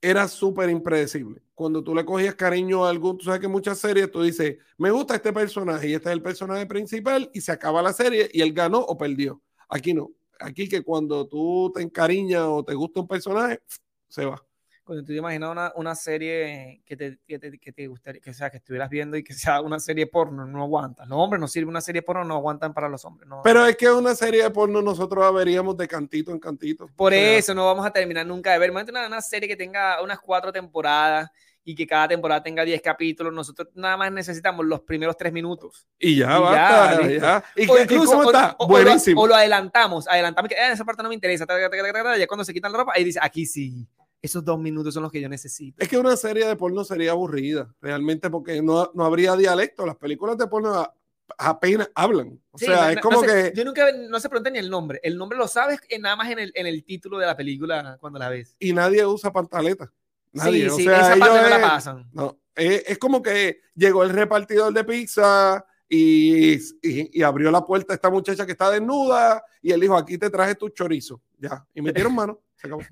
era súper impredecible. Cuando tú le cogías cariño a algún, tú sabes que en muchas series tú dices, me gusta este personaje y este es el personaje principal y se acaba la serie y él ganó o perdió. Aquí no. Aquí que cuando tú te encariñas o te gusta un personaje, se va. Cuando tú te imaginas una, una serie que te, que, te, que te gustaría, que sea, que estuvieras viendo y que sea una serie porno, no aguantas. Los hombres no sirve una serie porno, no aguantan para los hombres. No. Pero es que una serie de porno nosotros la veríamos de cantito en cantito. Por O sea, eso no vamos a terminar nunca de ver. Imagínate una, una serie que tenga unas cuatro temporadas y que cada temporada tenga 10 capítulos. Nosotros nada más necesitamos los primeros tres minutos. Y ya, Y basta, ya, ya. ¿Y, O y incluso, cómo está? o- o lo-. O lo, adelantamos, adelantamos que "Eh, esa parte no me interesa. ta, ta, ta, ta, ta, ta", Ya cuando se quitan la ropa, ahí dice, aquí sí. Esos dos minutos son los que yo necesito. Es que una serie de porno sería aburrida, realmente, porque no, no habría dialecto. Las películas de porno apenas hablan. O Sí, sea, no- es no como sé, que. Yo nunca, no se pregunta ni el nombre. El nombre lo sabes en- nada más en el, en el título de la película cuando la ves. Y nadie usa pantaleta. Nadie. sí, o sí, sea, esa parte no la es- pasan. no, es, es como que llegó el repartidor de pizza y, y- y abrió la puerta a esta muchacha que está desnuda y él dijo: Aquí te traje tu chorizo. Ya. Y metieron mano. Se acabó.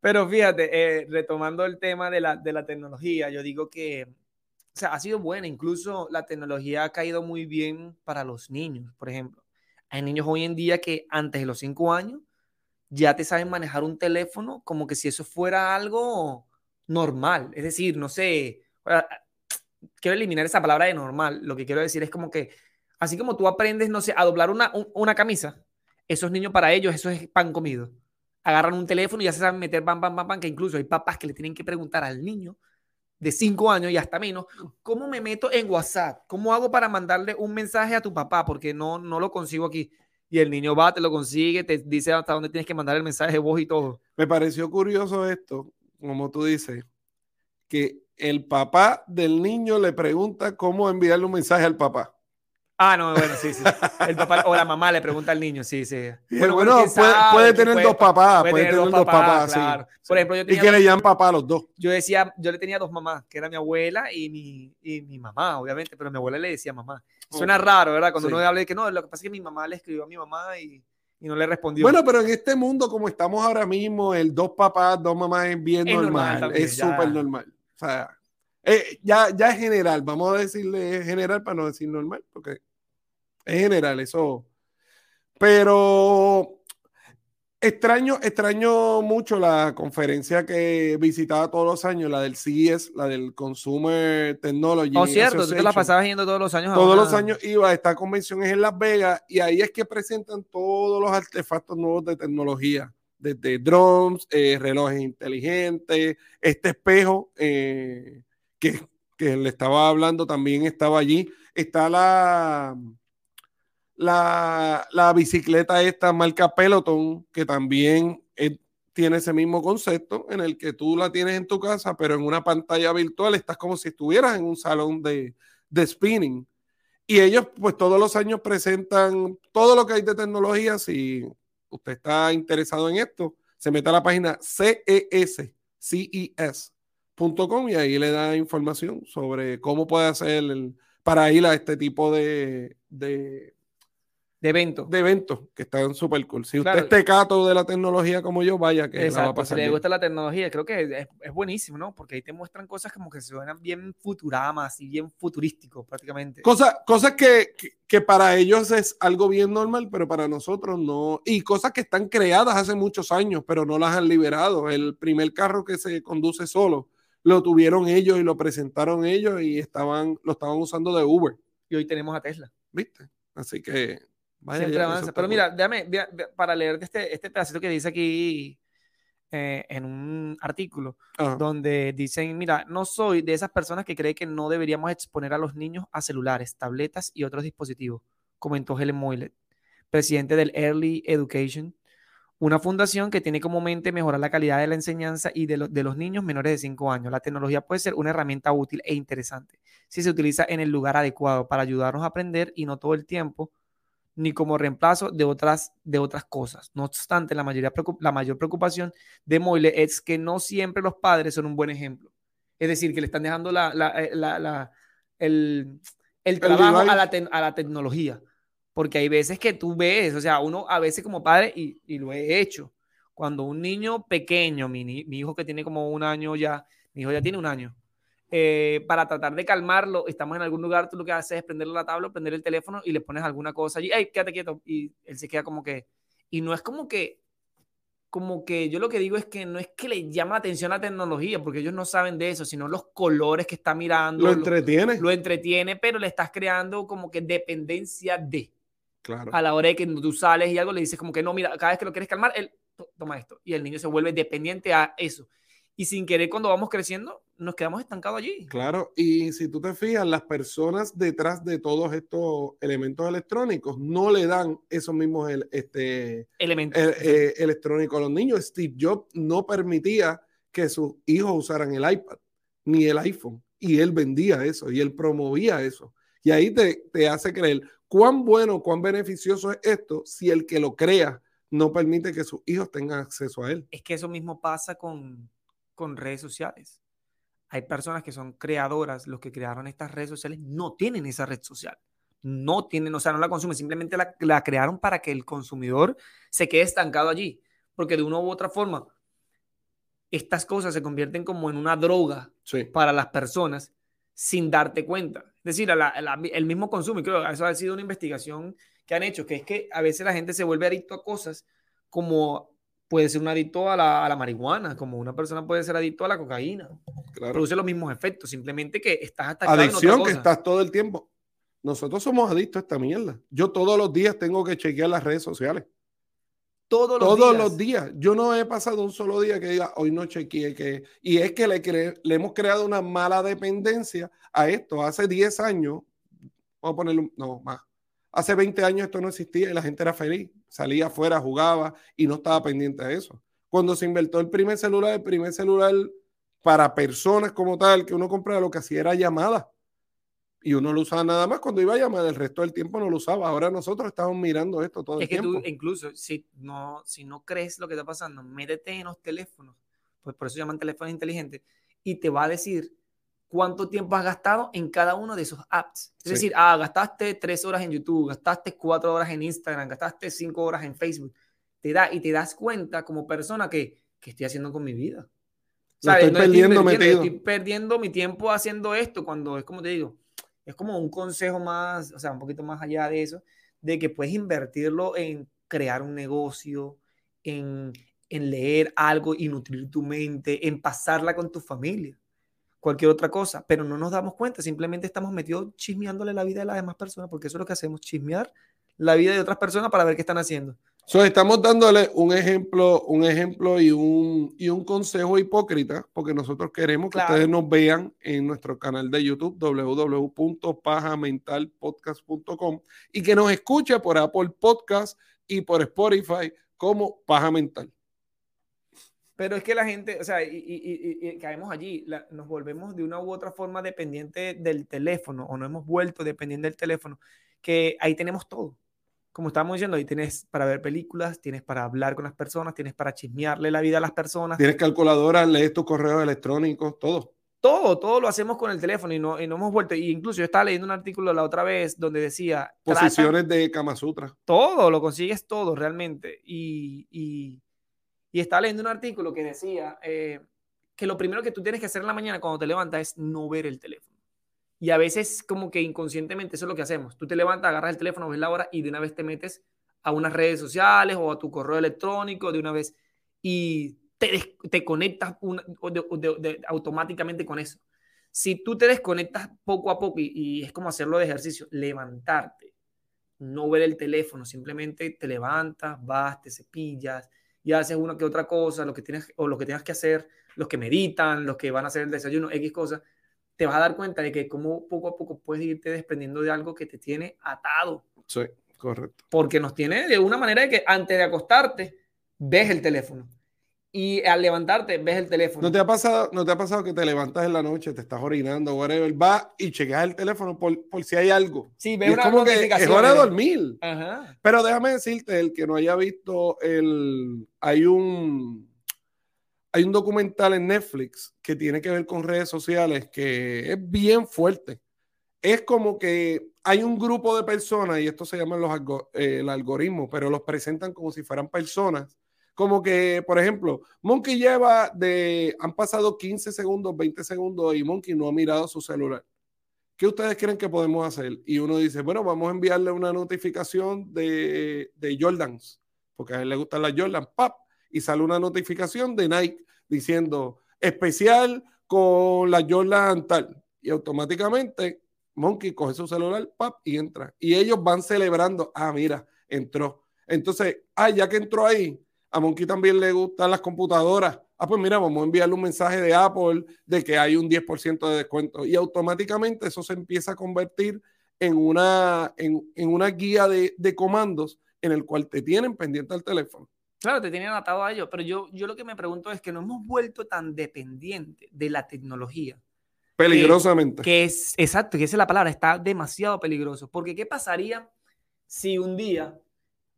Pero fíjate, eh, retomando el tema de la, de la tecnología, yo digo que o sea, ha sido buena. Incluso la tecnología ha caído muy bien para los niños, por ejemplo. Hay niños hoy en día que antes de los cinco años ya te saben manejar un teléfono como que si eso fuera algo normal. Es decir, no sé, quiero eliminar esa palabra de normal. Lo que quiero decir es como que Así como tú aprendes, no sé, a doblar una, una camisa, esos niños para ellos eso es pan comido. Agarran un teléfono y ya se saben meter bam, bam, bam, bam, que incluso hay papás que le tienen que preguntar al niño de cinco años y hasta menos, ¿cómo me meto en WhatsApp? ¿Cómo hago para mandarle un mensaje a tu papá? Porque no, no lo consigo aquí. Y el niño va, te lo consigue, te dice hasta dónde tienes que mandar el mensaje de y todo. Me pareció curioso esto, como tú dices, que el papá del niño le pregunta cómo enviarle un mensaje al papá. Ah, no, bueno, sí, sí. El papá o la mamá le pregunta al niño, sí, sí. Bueno, bueno, puede, tener dos papás, puede, tener dos papás, claro. sí. Por ejemplo, yo tenía y que le llaman papá a los dos. Yo decía, yo le tenía dos mamás, que era mi abuela y mi, y mi mamá, obviamente, pero mi abuela le decía mamá. Suena raro, ¿verdad? Cuando uno habla de que no, lo que pasa es que mi mamá le escribió a mi mamá y, y no le respondió. Bueno, pero en este mundo como estamos ahora mismo, el dos papás, dos mamás es bien normal, es súper normal. O sea, eh, ya, ya es general, vamos a decirle general para no decir normal, porque en general, eso. Pero extraño, extraño mucho la conferencia que visitaba todos los años, la del CES, la del Consumer Technology. Oh, cierto, tú te la pasabas yendo todos los años. Todos los años iba, esta convención es en Las Vegas y ahí es que presentan todos los artefactos nuevos de tecnología, desde drones, eh, relojes inteligentes, este espejo eh, que, que le estaba hablando también estaba allí. Está la la, la bicicleta esta marca Peloton, que también tiene ese mismo concepto en el que tú la tienes en tu casa, pero en una pantalla virtual estás como si estuvieras en un salón de, de spinning. Y ellos pues todos los años presentan todo lo que hay de tecnología. Si usted está interesado en esto, se mete a la página CES, CES.com y ahí le da información sobre cómo puede hacer el, para ir a este tipo de, de de eventos. De eventos que están súper cool. Si usted es tecato de la tecnología como yo, vaya que la va a pasar. Si le gusta la tecnología, creo que es, buenísimo, ¿no? Porque ahí te muestran cosas como que se suenan bien futuramas y bien futurísticos prácticamente. Cosas, cosas que, que, para ellos es algo bien normal, pero para nosotros no. Y cosas que están creadas hace muchos años, pero no las han liberado. El primer carro que se conduce solo lo tuvieron ellos y lo presentaron ellos y estaban, lo estaban usando de Uber. Y hoy tenemos a Tesla. ¿Viste? Así que Siempre avanza. Pero mira, déjame, para leer este, este pedacito que dice aquí eh, en un artículo, donde dicen, mira, no soy de esas personas que cree que no deberíamos exponer a los niños a celulares, tabletas y otros dispositivos, comentó Helen Moylet, presidente del Early Education, una fundación que tiene como mente mejorar la calidad de la enseñanza y de, de los niños menores de 5 años. La tecnología puede ser una herramienta útil e interesante si se utiliza en el lugar adecuado para ayudarnos a aprender y no todo el tiempo ni como reemplazo de otras, de otras cosas. No obstante, la, mayoría, la mayor preocupación de Moyle es que no siempre los padres son un buen ejemplo. Es decir, que le están dejando la, eh, el, el, trabajo a la, a la, tecnología. Porque hay veces que tú ves, o sea, uno a veces como padre, y, y lo he hecho, cuando un niño pequeño, mi, mi hijo que tiene como un año ya, mi hijo ya tiene un año, eh, para tratar de calmarlo, estamos en algún lugar, tú lo que haces es prenderle la tabla, prender el teléfono y le pones alguna cosa allí, ¡ay, quédate quieto! Y él se queda como que, y no es como que, como que yo lo que digo es que no es que le llama la atención la tecnología, porque ellos no saben de eso, sino los colores que está mirando. Lo entretiene. Lo, entretiene, pero le estás creando como que dependencia de. Claro. A la hora de que tú sales y algo le dices como que no, mira, cada vez que lo quieres calmar, él toma esto. Y el niño se vuelve dependiente a eso. Y sin querer, cuando vamos creciendo, nos quedamos estancados allí. Claro, y si tú te fijas, las personas detrás de todos estos elementos electrónicos no le dan esos mismos este, elementos eh, electrónicos a los niños. Steve Jobs no permitía que sus hijos usaran el iPad ni el iPhone, y él vendía eso y él promovía eso. Y ahí te, te hace creer cuán bueno, cuán beneficioso es esto si el que lo crea no permite que sus hijos tengan acceso a él. Es que eso mismo pasa con, con redes sociales hay personas que son creadoras, los que crearon estas redes sociales no tienen esa red social. No tienen, o sea, no la consumen, simplemente la, crearon para que el consumidor se quede estancado allí. Porque de una u otra forma, estas cosas se convierten como en una droga para las personas sin darte cuenta. Es decir, el mismo consumo, y creo que eso ha sido una investigación que han hecho, que es que a veces la gente se vuelve adicto a cosas como puede ser un adicto a la, marihuana, como una persona puede ser adicto a la cocaína. Produce los mismos efectos, simplemente que estás atacado Adicción, que estás todo el tiempo. nosotros somos adictos a esta mierda. Yo todos los días tengo que chequear las redes sociales. Todos los Todos días. los días. Yo no he pasado un solo día que diga, hoy no chequeé que... Y es que le, cre- le hemos creado una mala dependencia a esto. Hace 10 años, vamos a ponerlo, no, más. Hace 20 años esto no existía y la gente era feliz. Salía afuera, jugaba y no estaba pendiente de eso. Cuando se inventó el primer celular, el primer celular para personas como tal, que uno compraba, lo que hacía era llamadas. Y uno lo usaba nada más cuando iba a llamar, el resto del tiempo no lo usaba. Ahora nosotros estamos mirando esto todo Es el que tiempo. tú, incluso, si no, si no crees lo que está pasando, métete en los teléfonos, pues por eso llaman teléfonos inteligentes, y te va a decir cuánto tiempo has gastado en cada uno de esos apps. Es Sí. decir, ah, gastaste tres horas en YouTube, gastaste cuatro horas en Instagram, gastaste cinco horas en Facebook. Te da, y te das cuenta como persona que, ¿qué estoy haciendo con mi vida? ¿Sabes? estoy No perdiendo invirtiendo, metido. Estoy perdiendo mi tiempo haciendo esto cuando es como te digo, es como un consejo más, o sea, un poquito más allá de eso, de que puedes invertirlo en crear un negocio, en, en leer algo y nutrir tu mente, en pasarla con tu familia, cualquier otra cosa, pero no nos damos cuenta, simplemente estamos metidos chismeándole la vida de las demás personas, porque eso es lo que hacemos, chismear la vida de otras personas para ver qué están haciendo. So, estamos dándole un ejemplo, un ejemplo y un, y un consejo hipócrita, porque nosotros queremos que Claro. ustedes nos vean en nuestro canal de YouTube, www.pajamentalpodcast.com, y que nos escuche por Apple Podcast y por Spotify como Paja Mental. Pero es que la gente, o sea, y, y- y- y caemos allí, la- nos volvemos de una u otra forma dependiente del teléfono, o nos hemos vuelto dependientes del teléfono, que ahí tenemos todo. Como estábamos diciendo, ahí tienes para ver películas, tienes para hablar con las personas, tienes para chismearle la vida a las personas. Tienes calculadora, lees tus correos electrónicos, todo. Todo, todo lo hacemos con el teléfono y no, y no hemos vuelto. Y incluso yo estaba leyendo un artículo la otra vez donde decía, Posiciones de Kama Sutra. todo, lo consigues todo realmente. Y, y, estaba leyendo un artículo que decía eh, que lo primero que tú tienes que hacer en la mañana cuando te levantas es no ver el teléfono. Y a veces como que inconscientemente eso es lo que hacemos. Tú te levantas, agarras el teléfono, ves la hora y de una vez te metes a unas redes sociales o a tu correo electrónico de una vez y te, te conectas automáticamente con eso. Si tú te desconectas poco a poco y, y es como hacerlo de ejercicio, levantarte, no ver el teléfono, simplemente te levantas, vas, te cepillas y haces una que otra cosa, lo que tienes o lo que tengas que hacer, los que meditan, los que van a hacer el desayuno, X cosas, te vas a dar cuenta de que como poco a poco puedes irte desprendiendo de algo que te tiene atado, Sí, correcto. porque nos tiene de una manera de que antes de acostarte ves el teléfono y al levantarte ves el teléfono. ¿No te, ha pasado, ¿No te ha pasado que te levantas en la noche, te estás orinando, whatever, vas y checas el teléfono por, por si hay algo? sí, ves es una como que es hora de dormir. Ajá. Pero déjame decirte, el que no haya visto el... Hay un... Hay un documental en Netflix que tiene que ver con redes sociales que es bien fuerte. Es como que hay un grupo de personas, y esto se llama los algo- eh, el algoritmo, pero los presentan como si fueran personas. Como que, por ejemplo, Monkey lleva de, han pasado 15 segundos, 20 segundos y Monkey no ha mirado su celular. ¿Qué ustedes creen que podemos hacer? Y uno dice, bueno, vamos a enviarle una notificación de, de Jordans, porque a él le gustan las Jordan, ¡pap! Y sale una notificación de Nike diciendo, especial con la Jordan tal. Y automáticamente Monkey coge su celular, ¡pap! Y entra. Y ellos van celebrando, ah, mira, entró. Entonces, ah, ya que entró ahí, a Monkey también le gustan las computadoras. Ah, pues mira, vamos a enviarle un mensaje de Apple de que hay un 10% de descuento. Y automáticamente eso se empieza a convertir en una, en, en una guía de, de comandos en el cual te tienen pendiente al teléfono. Claro, te tienen atado a ello, pero yo, yo lo que me pregunto es que no hemos vuelto tan dependientes de la tecnología. Peligrosamente. Que es, exacto, que esa es la palabra, está demasiado peligroso. Porque ¿qué pasaría si un día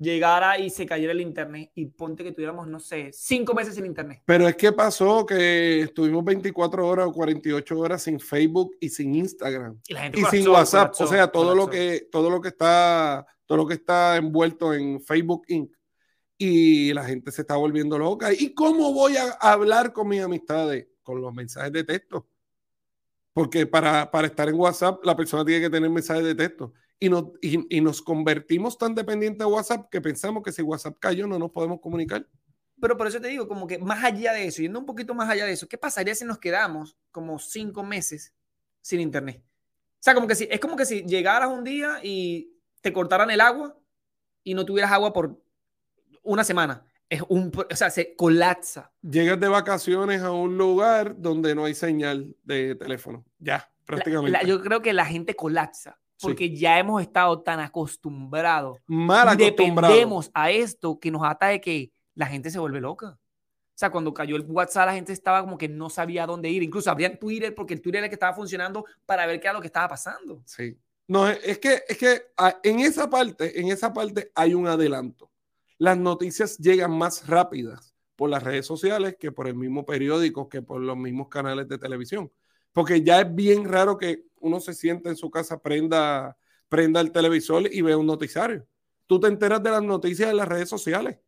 llegara y se cayera el internet y ponte que tuviéramos, no sé, cinco meses sin internet? Pero es que pasó que estuvimos 24 horas o 48 horas sin Facebook y sin Instagram. Y la gente y sin WhatsApp, colapsó, o sea, todo lo que todo lo que está todo lo que está envuelto en Facebook Inc. Y la gente se está volviendo loca. ¿Y cómo voy a hablar con mis amistades? Con los mensajes de texto. Porque para, para estar en WhatsApp, la persona tiene que tener mensajes de texto. Y nos, y, y nos convertimos tan dependientes de WhatsApp que pensamos que si WhatsApp cayó no nos podemos comunicar. Pero por eso te digo, como que más allá de eso, yendo un poquito más allá de eso, ¿qué pasaría si nos quedamos como cinco meses sin internet? O sea, como que si, es como que si llegaras un día y te cortaran el agua y no tuvieras agua por una semana. Es un, o sea, se colapsa. Llegas de vacaciones a un lugar donde no hay señal de teléfono. Ya, prácticamente. La- yo creo que la gente colapsa porque ya hemos estado tan acostumbrados. Mal acostumbrado. Dependemos a esto que nos ata de que la gente se vuelve loca. O sea, cuando cayó el WhatsApp, la gente estaba como que no sabía dónde ir. Incluso abrían Twitter porque el Twitter era el que estaba funcionando para ver qué era lo que estaba pasando. Sí. No, es es que, es que ah, en esa parte, en esa parte hay un adelanto. Las noticias llegan más rápidas por las redes sociales que por el mismo periódico, que por los mismos canales de televisión. Porque ya es bien raro que uno se siente en su casa, prenda, prenda el televisor y vea un noticiario. Tú te enteras de las noticias en las redes sociales.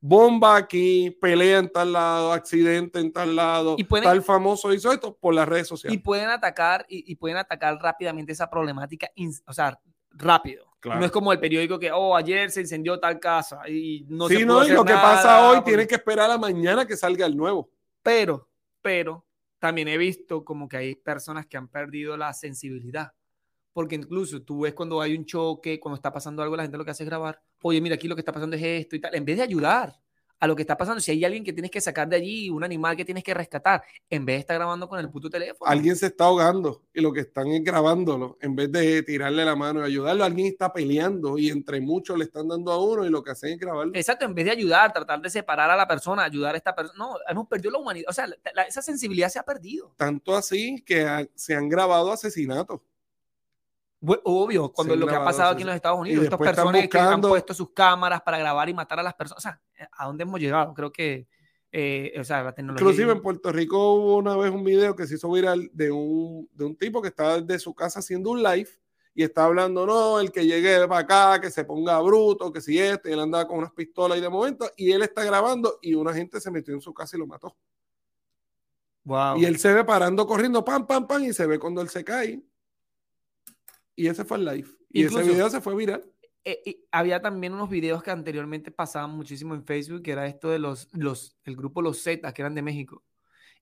Bomba aquí, pelea en tal lado, accidente en tal lado, Y pueden- tal famoso hizo esto por las redes sociales. Y pueden atacar y, y pueden atacar rápidamente esa problemática, o sea, rápido. Claro. No es como el periódico que, oh, ayer se incendió tal casa y no sí, se no, pudo y hacer lo que pasa hoy porque- tiene que esperar a la mañana que salga el nuevo. Pero, pero, también he visto como que hay personas que han perdido la sensibilidad. Porque incluso tú ves cuando hay un choque, cuando está pasando algo, la gente lo que hace es grabar. Oye, mira, aquí lo que está pasando es esto y tal. En vez de ayudar a lo que está pasando, si hay alguien que tienes que sacar de allí, un animal que tienes que rescatar, en vez de estar grabando con el puto teléfono. Alguien se está ahogando y lo que están es grabándolo. En vez de tirarle la mano y ayudarlo, alguien está peleando y entre muchos le están dando a uno y lo que hacen es grabarlo. Exacto, en vez de ayudar, tratar de separar a la persona, ayudar a esta persona. No, hemos perdido la humanidad. O sea, la- la- esa sensibilidad se ha perdido. Tanto así que ha- se han grabado asesinatos. Obvio, cuando han lo que ha pasado aquí en los Estados Unidos, estas personas que han puesto sus cámaras para grabar y matar a las personas. O sea, ¿a dónde hemos llegado? Creo que, eh, o sea, la tecnología. Inclusive en Puerto Rico hubo una vez un video que se hizo viral de un, de un tipo que estaba desde su casa haciendo un live y está hablando, no, el que llegue para acá, que se ponga bruto, que si este, y él andaba con unas pistolas y de momento, y él está grabando y una gente se metió en su casa y lo mató. Wow. Y él se ve parando, corriendo, pam, pam, pam, y se ve cuando él se cae. Y ese fue el live. Y Incluso- ese video se fue viral. Eh, y había también unos videos que anteriormente pasaban muchísimo en Facebook, que era esto de los, los el grupo Los Zetas, que eran de México.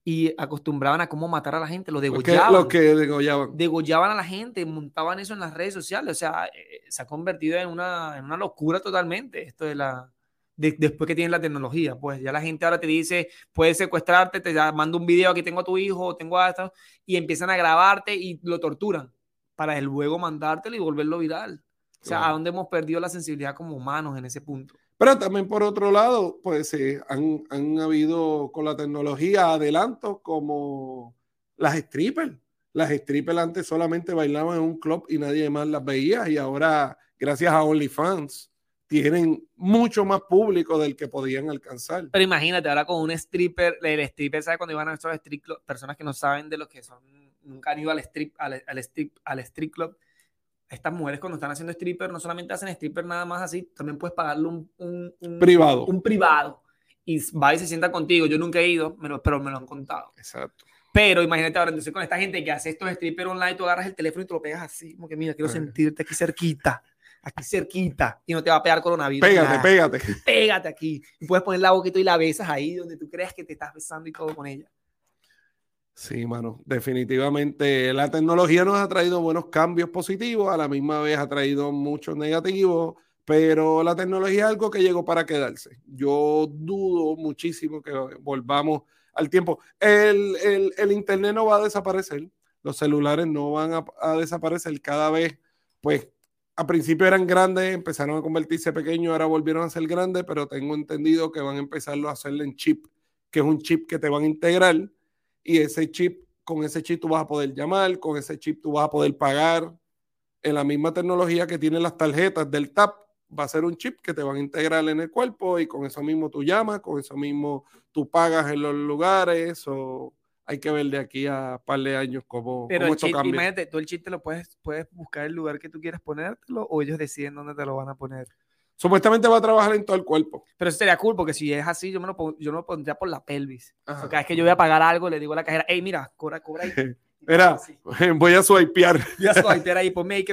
Y acostumbraban a cómo matar a la gente, lo Lo que, degollaban. lo que degollaban. degollaban a la gente, montaban eso en las redes sociales, o sea, eh, se ha convertido en una, en una locura totalmente esto de la, de- después que tienes la tecnología, pues ya la gente ahora te dice, puedes secuestrarte, te mando un video, aquí tengo a tu hijo, tengo a esto, y empiezan a grabarte y lo torturan para luego mandártelo y volverlo viral. O sea, Claro. ¿a dónde hemos perdido la sensibilidad como humanos en ese punto? Pero también por otro lado, pues eh, han, han habido con la tecnología adelantos como las strippers. Las strippers antes solamente bailaban en un club y nadie más las veía y ahora, gracias a OnlyFans, tienen mucho más público del que podían alcanzar. Pero imagínate, ahora con un stripper, el stripper, ¿sabes? Cuando iban a estos strip club, personas que no saben de lo que son, nunca han ido al strip, al, al strip, al strip club. Estas mujeres cuando están haciendo stripper, no solamente hacen stripper nada más así, también puedes pagarle un, un, un- Privado. un privado. Y va y se sienta contigo. Yo nunca he ido, me lo- pero me lo han contado. Exacto. Pero imagínate ahora, entonces con esta gente que hace estos stripper online, tú agarras el teléfono y te lo pegas así, como que mira, quiero sentirte aquí cerquita, aquí cerquita, y no te va a pegar coronavirus. Pégate, nada pégate. pégate aquí. Y puedes poner la boquita y la besas ahí donde tú creas que te estás besando y todo con ella. Sí, mano, definitivamente la tecnología nos ha traído buenos cambios positivos, a la misma vez ha traído muchos negativos, pero la tecnología es algo que llegó para quedarse. Yo dudo muchísimo que volvamos al tiempo. El, el- el Internet no va a desaparecer, los celulares no van a, desaparecer cada vez, pues a principio eran grandes, empezaron a convertirse pequeños, ahora volvieron a ser grandes, pero tengo entendido que van a empezarlo a hacerlo en chip, que es un chip que te van a integrar y ese chip, con ese chip tú vas a poder llamar, con ese chip tú vas a poder pagar. En la misma tecnología que tienen las tarjetas del TAP, va a ser un chip que te van a integrar en el cuerpo y con eso mismo tú llamas, con eso mismo tú pagas en los lugares o hay que ver de aquí a un par de años cómo, Pero cómo el esto chip, cambia. imagínate, tú el chip te lo puedes, puedes buscar el lugar que tú quieras ponértelo o ellos deciden dónde te lo van a poner. Supuestamente va a trabajar en todo el cuerpo. Pero eso sería cool porque si es así, yo me lo, pon- yo me lo pondría por la pelvis. O Ajá. sea, cada vez que yo voy a pagar algo, le digo a la cajera, hey, mira, cobra, cobra ahí. Mira, voy a swipear. Ya swipear ahí, ponme ahí que